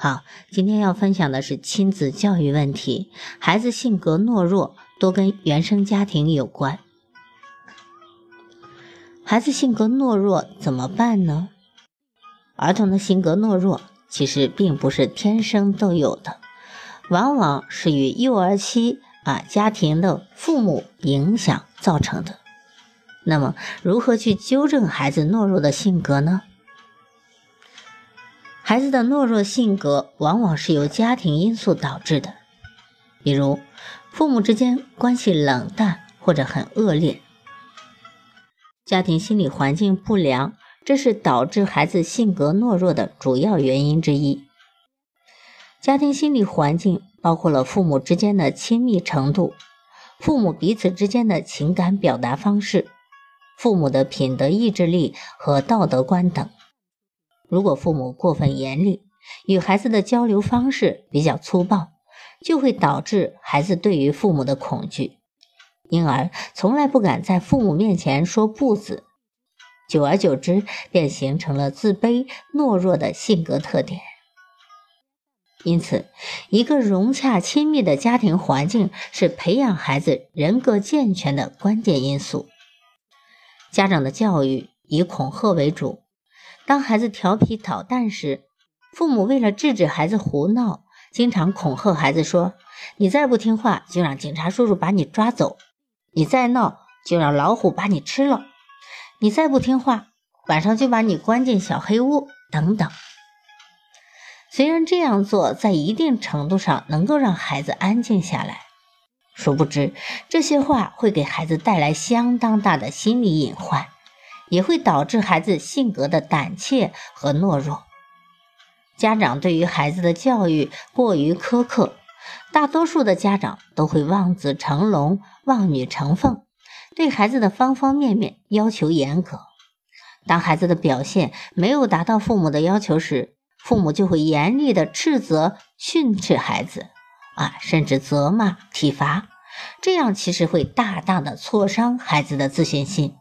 好，今天要分享的是亲子教育问题。孩子性格懦弱，多跟原生家庭有关。孩子性格懦弱怎么办呢？儿童的性格懦弱其实并不是天生都有的，往往是与幼儿期啊家庭的父母影响造成的。那么，如何去纠正孩子懦弱的性格呢？孩子的懦弱性格往往是由家庭因素导致的，比如父母之间关系冷淡或者很恶劣，家庭心理环境不良，这是导致孩子性格懦弱的主要原因之一。家庭心理环境包括了父母之间的亲密程度、父母彼此之间的情感表达方式、父母的品德意志力和道德观等。如果父母过分严厉，与孩子的交流方式比较粗暴，就会导致孩子对于父母的恐惧，因而从来不敢在父母面前说不字，久而久之便形成了自卑懦弱的性格特点。因此，一个融洽亲密的家庭环境是培养孩子人格健全的关键因素。家长的教育以恐吓为主。当孩子调皮捣蛋时，父母为了制止孩子胡闹，经常恐吓孩子说：“你再不听话，就让警察叔叔把你抓走；你再闹，就让老虎把你吃了；你再不听话，晚上就把你关进小黑屋。”等等。虽然这样做在一定程度上能够让孩子安静下来，殊不知这些话会给孩子带来相当大的心理隐患。也会导致孩子性格的胆怯和懦弱。家长对于孩子的教育过于苛刻，大多数的家长都会望子成龙、望女成凤，对孩子的方方面面要求严格。当孩子的表现没有达到父母的要求时，父母就会严厉的斥责、训斥孩子，啊，甚至责骂、体罚。这样其实会大大的挫伤孩子的自信心。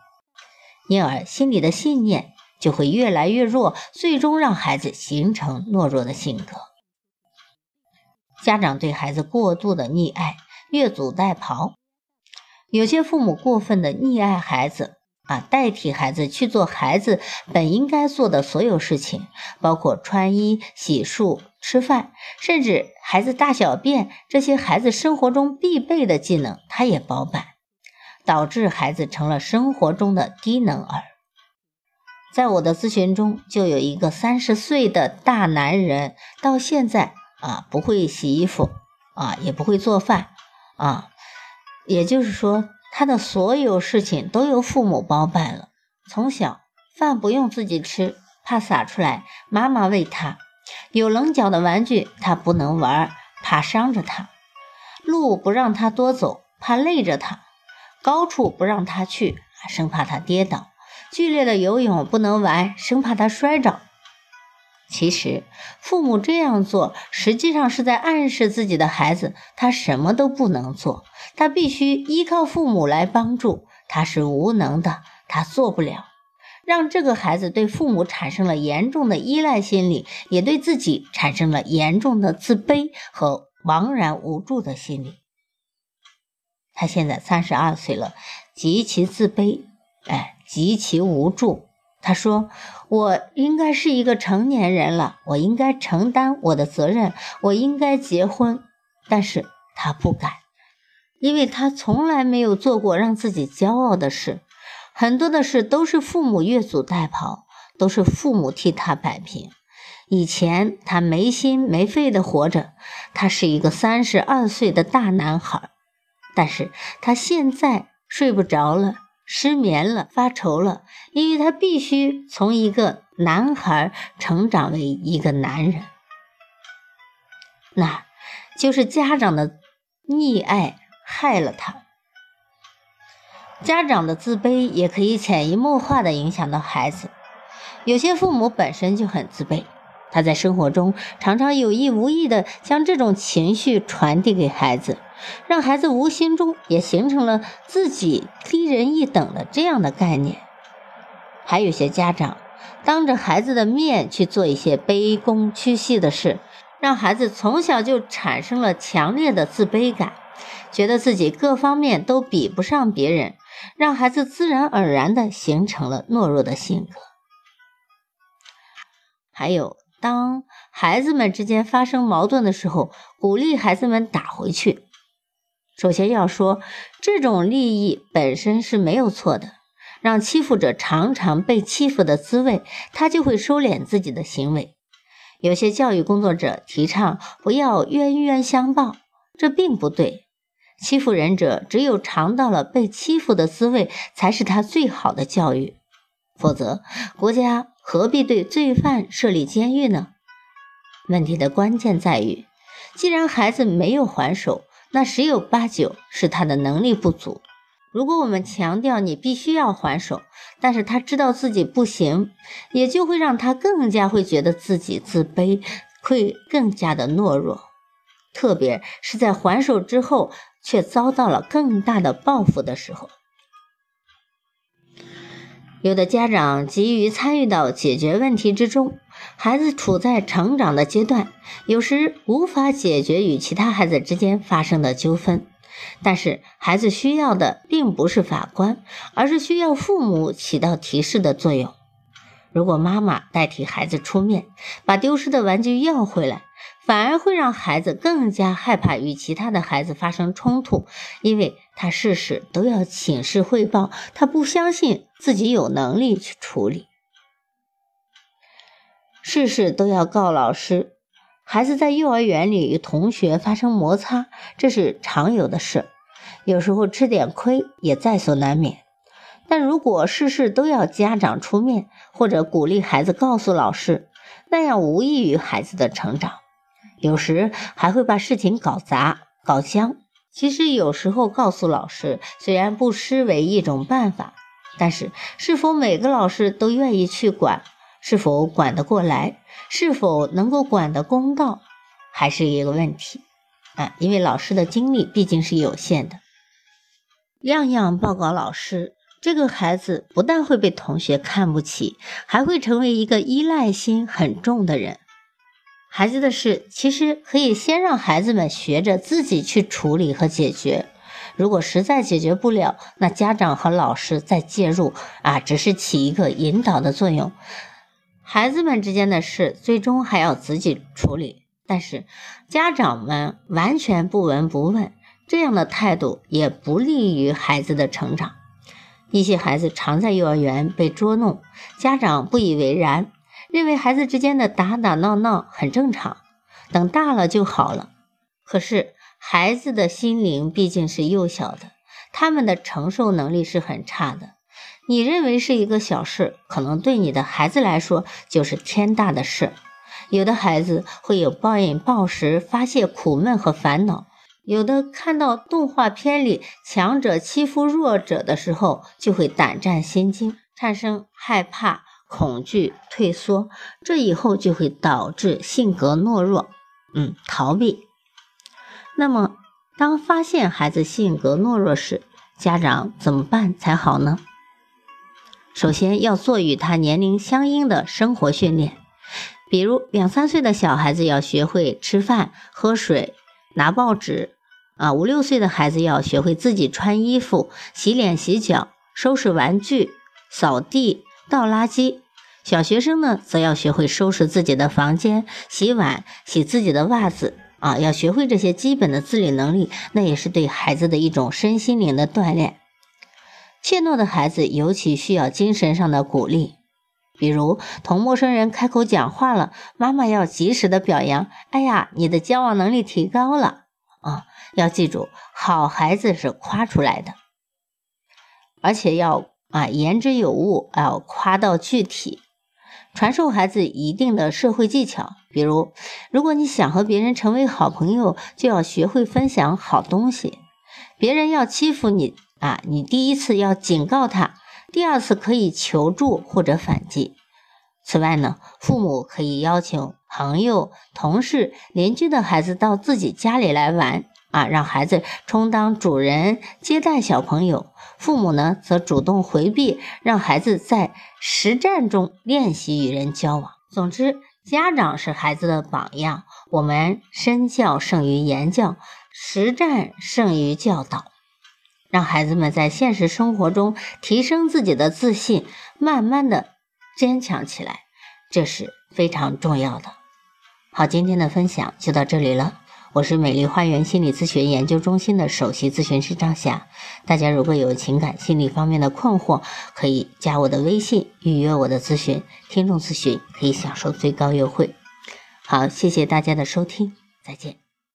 因而，心里的信念就会越来越弱，最终让孩子形成懦弱的性格。家长对孩子过度的溺爱、越俎代庖，有些父母过分的溺爱孩子啊，代替孩子去做孩子本应该做的所有事情，包括穿衣、洗漱、吃饭，甚至孩子大小便这些孩子生活中必备的技能，他也包办。导致孩子成了生活中的低能儿。在我的咨询中，就有一个三十岁的大男人，到现在啊不会洗衣服啊，也不会做饭啊，也就是说，他的所有事情都由父母包办了。从小饭不用自己吃，怕洒出来，妈妈喂他；有棱角的玩具他不能玩，怕伤着他；路不让他多走，怕累着他。高处不让他去，生怕他跌倒；剧烈的游泳不能玩，生怕他摔着。其实，父母这样做，实际上是在暗示自己的孩子，他什么都不能做，他必须依靠父母来帮助，他是无能的，他做不了。让这个孩子对父母产生了严重的依赖心理，也对自己产生了严重的自卑和茫然无助的心理。他现在三十二岁了，极其自卑，哎，极其无助。他说：“我应该是一个成年人了，我应该承担我的责任，我应该结婚。”但是他不敢，因为他从来没有做过让自己骄傲的事，很多的事都是父母越俎代庖，都是父母替他摆平。以前他没心没肺的活着，他是一个三十二岁的大男孩。但是他现在睡不着了，失眠了，发愁了，因为他必须从一个男孩成长为一个男人。那就是家长的溺爱害了他。家长的自卑也可以潜移默化地影响到孩子。有些父母本身就很自卑，他在生活中常常有意无意地将这种情绪传递给孩子，让孩子无形中也形成了自己低人一等的这样的概念。还有些家长当着孩子的面去做一些卑躬屈膝的事，让孩子从小就产生了强烈的自卑感，觉得自己各方面都比不上别人。让孩子自然而然地形成了懦弱的性格。还有，当孩子们之间发生矛盾的时候，鼓励孩子们打回去。首先要说，这种利益本身是没有错的，让欺负者尝尝被欺负的滋味，他就会收敛自己的行为。有些教育工作者提倡不要冤冤相报，这并不对。欺负人者只有尝到了被欺负的滋味，才是他最好的教育。否则，国家何必对罪犯设立监狱呢？问题的关键在于，既然孩子没有还手，那十有八九是他的能力不足。如果我们强调你必须要还手，但是他知道自己不行，也就会让他更加会觉得自己自卑，会更加的懦弱。特别是在还手之后。却遭到了更大的报复的时候，有的家长急于参与到解决问题之中，孩子处在成长的阶段，有时无法解决与其他孩子之间发生的纠纷。但是，孩子需要的并不是法官，而是需要父母起到提示的作用。如果妈妈代替孩子出面，把丢失的玩具要回来。反而会让孩子更加害怕与其他的孩子发生冲突，因为他事事都要请示汇报，他不相信自己有能力去处理，事事都要告老师。孩子在幼儿园里与同学发生摩擦，这是常有的事，有时候吃点亏也在所难免。但如果事事都要家长出面，或者鼓励孩子告诉老师，那样无异于孩子的成长。有时还会把事情搞砸、搞僵。其实有时候告诉老师，虽然不失为一种办法，但是是否每个老师都愿意去管，是否管得过来，是否能够管得公道，还是一个问题啊！因为老师的精力毕竟是有限的，样样报告老师，这个孩子不但会被同学看不起，还会成为一个依赖心很重的人。孩子的事，其实可以先让孩子们学着自己去处理和解决。如果实在解决不了，那家长和老师再介入啊，只是起一个引导的作用。孩子们之间的事，最终还要自己处理。但是家长们完全不闻不问，这样的态度也不利于孩子的成长。一些孩子常在幼儿园被捉弄，家长不以为然。认为孩子之间的打打闹闹很正常，等大了就好了。可是孩子的心灵毕竟是幼小的，他们的承受能力是很差的。你认为是一个小事，可能对你的孩子来说就是天大的事。有的孩子会有暴饮暴食发泄苦闷和烦恼，有的看到动画片里强者欺负弱者的时候就会胆战心惊，产生害怕。恐惧退缩，这以后就会导致性格懦弱，嗯，逃避。那么，当发现孩子性格懦弱时，家长怎么办才好呢？首先要做与他年龄相应的生活训练，比如两三岁的小孩子要学会吃饭、喝水、拿报纸，啊，五六岁的孩子要学会自己穿衣服、洗脸、洗脚、收拾玩具、扫地。倒垃圾，小学生呢，则要学会收拾自己的房间、洗碗、洗自己的袜子啊，要学会这些基本的自理能力，那也是对孩子的一种身心灵的锻炼。怯懦的孩子尤其需要精神上的鼓励，比如同陌生人开口讲话了，妈妈要及时的表扬，哎呀，你的交往能力提高了啊！要记住，好孩子是夸出来的，而且要。啊，言之有物，要夸到具体。传授孩子一定的社会技巧，比如，如果你想和别人成为好朋友，就要学会分享好东西。别人要欺负你啊，你第一次要警告他，第二次可以求助或者反击。此外呢，父母可以邀请朋友、同事、邻居的孩子到自己家里来玩啊，让孩子充当主人接待小朋友，父母呢则主动回避，让孩子在实战中练习与人交往。总之，家长是孩子的榜样，我们身教胜于言教，实战胜于教导，让孩子们在现实生活中提升自己的自信，慢慢的。坚强起来，这是非常重要的。好，今天的分享就到这里了。我是美丽花园心理咨询研究中心的首席咨询师张霞。大家如果有情感心理方面的困惑，可以加我的微信预约我的咨询。听众咨询可以享受最高优惠。好，谢谢大家的收听，再见。